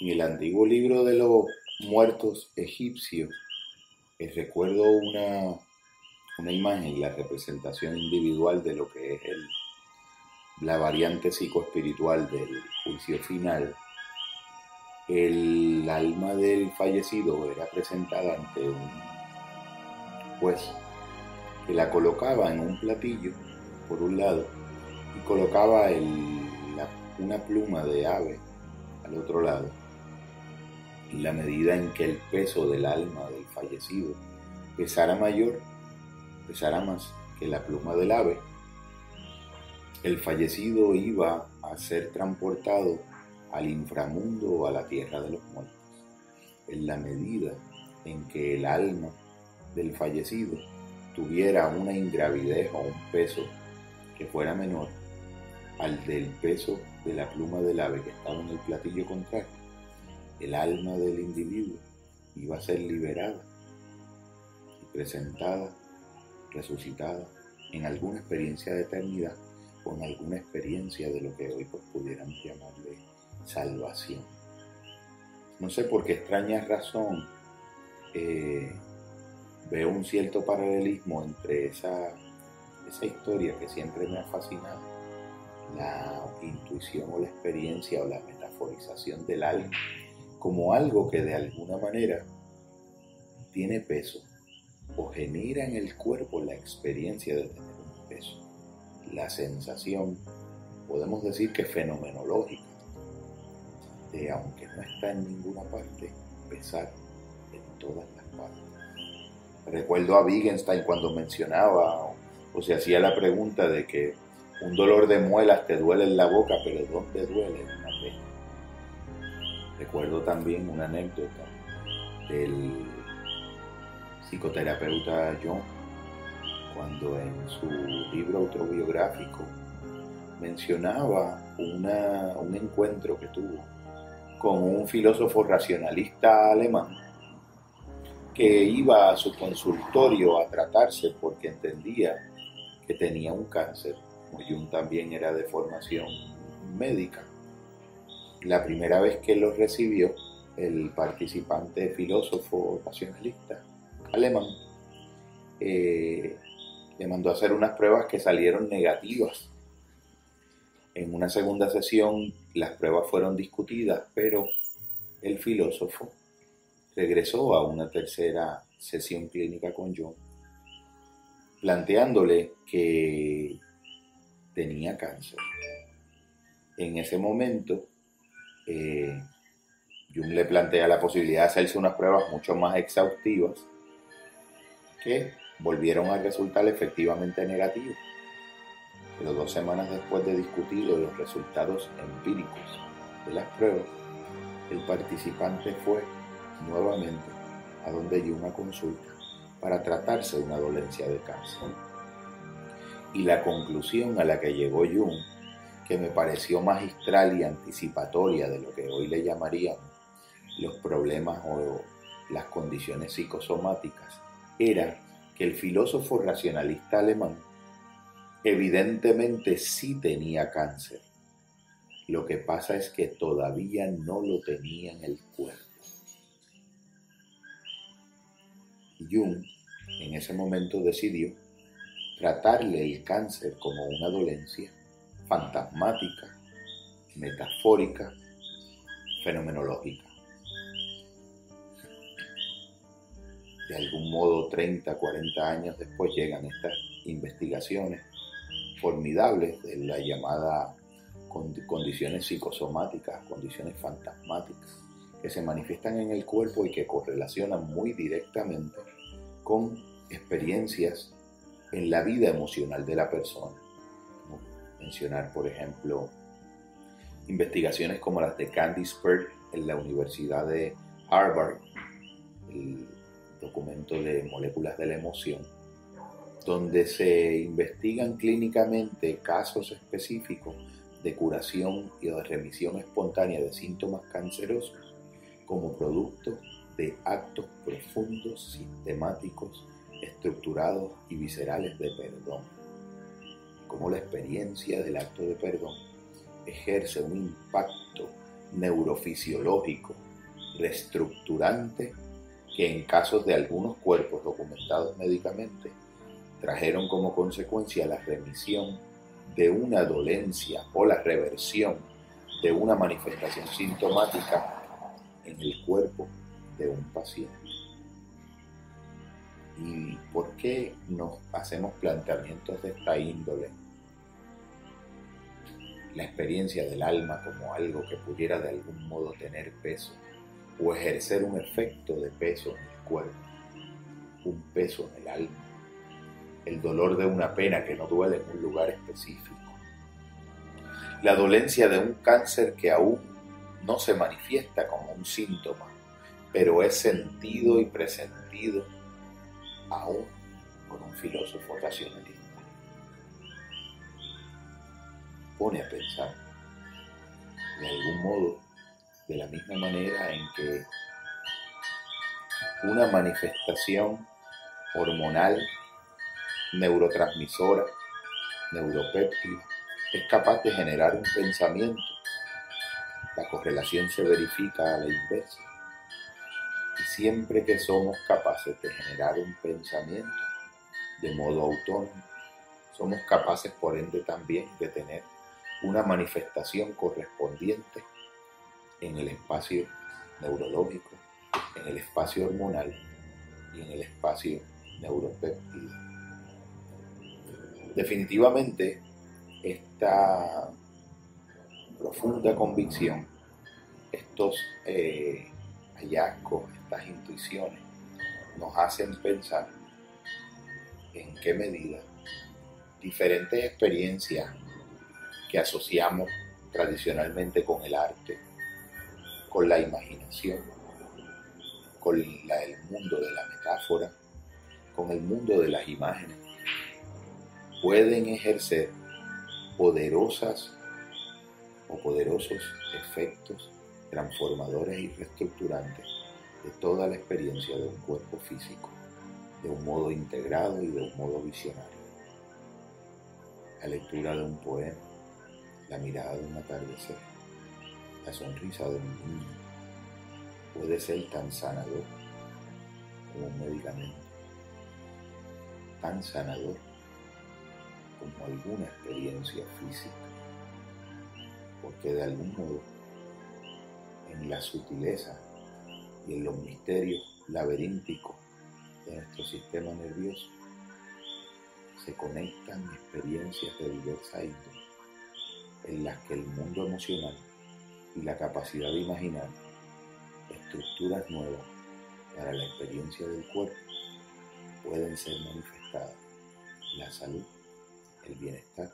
En el antiguo libro de los muertos egipcios, recuerdo una, una imagen, la representación individual de lo que es el, la variante psicoespiritual del juicio final. El alma del fallecido era presentada ante un juez que la colocaba en un platillo, por un lado, y colocaba una pluma de ave al otro lado. Y la medida en que el peso del alma del fallecido pesara mayor, pesara más que la pluma del ave, el fallecido iba a ser transportado al inframundo o a la tierra de los muertos. En la medida en que el alma del fallecido tuviera una ingravidez o un peso que fuera menor al del peso de la pluma del ave que estaba en el platillo contrario, el alma del individuo iba a ser liberada y presentada, resucitada en alguna experiencia de eternidad o en alguna experiencia de lo que hoy pues, pudiéramos llamarle salvación. No sé por qué extraña razón eh, veo un cierto paralelismo entre esa, esa historia que siempre me ha fascinado, la intuición o la experiencia o la metaforización del alma, como algo que de alguna manera tiene peso o genera en el cuerpo la experiencia de tener un peso, la sensación, podemos decir que fenomenológica, de aunque no está en ninguna parte, pesar en todas las partes. Recuerdo a Wittgenstein cuando mencionaba o, se hacía la pregunta de que un dolor de muelas te duele en la boca, pero ¿dónde duele? Recuerdo también una anécdota del psicoterapeuta John, cuando en su libro autobiográfico mencionaba un encuentro que tuvo con un filósofo racionalista alemán que iba a su consultorio a tratarse porque entendía que tenía un cáncer. Jung también era de formación médica. La primera vez que lo recibió, el participante filósofo racionalista alemán eh, le mandó a hacer unas pruebas que salieron negativas. En una segunda sesión las pruebas fueron discutidas, pero el filósofo regresó a una tercera sesión clínica con John, planteándole que tenía cáncer. En ese momento, eh, Jung le plantea la posibilidad de hacerse unas pruebas mucho más exhaustivas que volvieron a resultar efectivamente negativas. Pero dos semanas después de discutido los resultados empíricos de las pruebas, el participante fue nuevamente a donde dio una consulta para tratarse de una dolencia de cáncer. Y la conclusión a la que llegó Jung, que me pareció magistral y anticipatoria de lo que hoy le llamarían los problemas o las condiciones psicosomáticas, era que el filósofo racionalista alemán evidentemente sí tenía cáncer. Lo que pasa es que todavía no lo tenía en el cuerpo. Jung en ese momento decidió tratarle el cáncer como una dolencia fantasmática, metafórica, fenomenológica. De algún modo, 30, 40 años después llegan estas investigaciones formidables de la llamada condiciones psicosomáticas, condiciones fantasmáticas, que se manifiestan en el cuerpo y que correlacionan muy directamente con experiencias en la vida emocional de la persona. Mencionar, por ejemplo, investigaciones como las de Candy Spurt en la Universidad de Harvard, el documento de moléculas de la emoción, donde se investigan clínicamente casos específicos de curación y de remisión espontánea de síntomas cancerosos como producto de actos profundos, sistemáticos, estructurados y viscerales de perdón. Como la experiencia del acto de perdón ejerce un impacto neurofisiológico, reestructurante, que en casos de algunos cuerpos documentados médicamente trajeron como consecuencia la remisión de una dolencia o la reversión de una manifestación sintomática en el cuerpo de un paciente. ¿Y por qué nos hacemos planteamientos de esta índole? La experiencia del alma como algo que pudiera de algún modo tener peso o ejercer un efecto de peso en el cuerpo, un peso en el alma, el dolor de una pena que no duele en un lugar específico, la dolencia de un cáncer que aún no se manifiesta como un síntoma, pero es sentido y presentido aún por un filósofo racionalista. Pone a pensar, de algún modo, de la misma manera en que una manifestación hormonal, neurotransmisora, neuropéptida, es capaz de generar un pensamiento. La correlación se verifica a la inversa. Siempre que somos capaces de generar un pensamiento de modo autónomo, somos capaces por ende también de tener una manifestación correspondiente en el espacio neurológico, en el espacio hormonal y en el espacio neuropéptido. Definitivamente, esta profunda convicción, estos eh, hallazgos, estas intuiciones, nos hacen pensar en qué medida diferentes experiencias que asociamos tradicionalmente con el arte, con la imaginación, con la, el mundo de la metáfora, con el mundo de las imágenes, pueden ejercer poderosas o poderosos efectos transformadores y reestructurantes de toda la experiencia de un cuerpo físico, de un modo integrado y de un modo visionario. La lectura de un poema, la mirada de un atardecer, la sonrisa de un niño puede ser tan sanador como un medicamento, tan sanador como alguna experiencia física, porque de algún modo en la sutileza y en los misterios laberínticos de nuestro sistema nervioso se conectan experiencias de diversa índole en las que el mundo emocional y la capacidad de imaginar estructuras nuevas para la experiencia del cuerpo pueden ser manifestadas. La salud el bienestar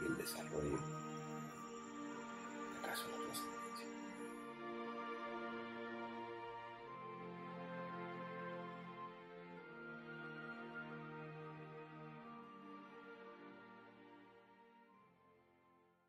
y el desarrollo. ¿Acaso no